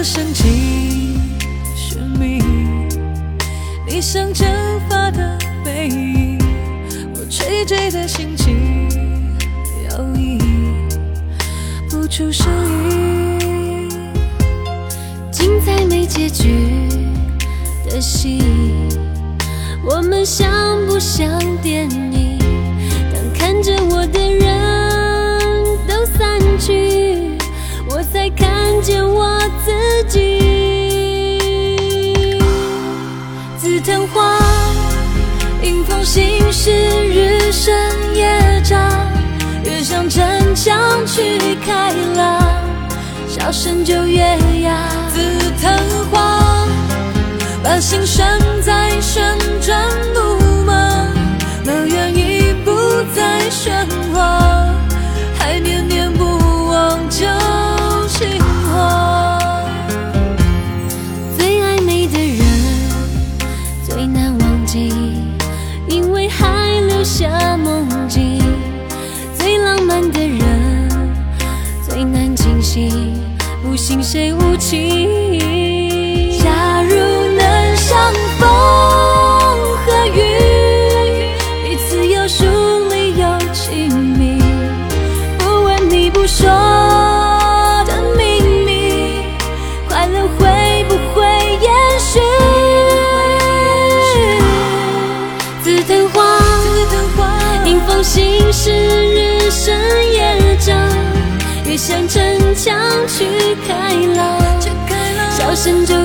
的升起生命，你像蒸发的背影，我垂坠的心情摇曳不出声音。精彩没结局的戏，我们像不像电影？当看着我的看见我自己。紫藤花，迎风行驶，日升夜长，越向城墙去开朗，笑声就越哑。紫藤花，把心拴在旋转木为还留下梦境。最浪漫的人最难清醒，不信谁无情。迎风心事，日升夜长，越想逞强去开朗，笑声就越